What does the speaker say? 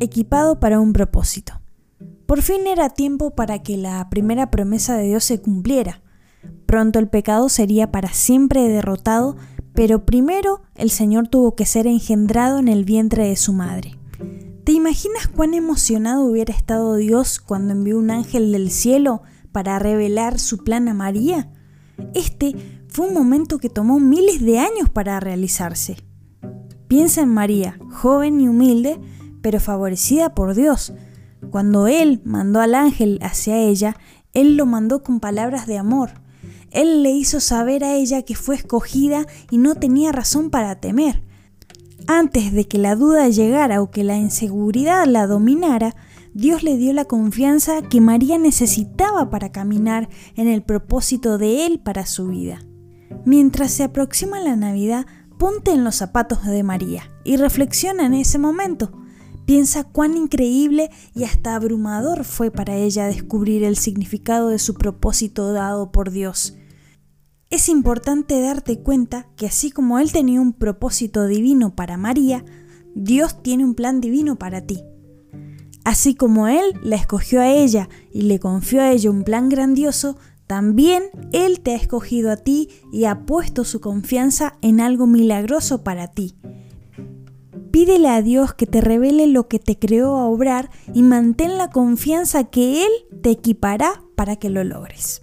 equipado para un propósito. Por fin era tiempo para que la primera promesa de Dios se cumpliera. Pronto el pecado sería para siempre derrotado, pero primero el Señor tuvo que ser engendrado en el vientre de su madre. ¿Te imaginas cuán emocionado hubiera estado Dios cuando envió un ángel del cielo para revelar su plan a María? Este fue un momento que tomó miles de años para realizarse. Piensa en María, joven y humilde, pero favorecida por Dios. Cuando Él mandó al ángel hacia ella, Él lo mandó con palabras de amor. Él le hizo saber a ella que fue escogida y no tenía razón para temer. Antes de que la duda llegara o que la inseguridad la dominara, Dios le dio la confianza que María necesitaba para caminar en el propósito de Él para su vida. Mientras se aproxima la Navidad, ponte en los zapatos de María y reflexiona en ese momento. Piensa cuán increíble y hasta abrumador fue para ella descubrir el significado de su propósito dado por Dios. Es importante darte cuenta que así como Él tenía un propósito divino para María, Dios tiene un plan divino para ti. Así como Él la escogió a ella y le confió a ella un plan grandioso, también Él te ha escogido a ti y ha puesto su confianza en algo milagroso para ti. Pídele a Dios que te revele lo que te creó a obrar y mantén la confianza que Él te equipará para que lo logres.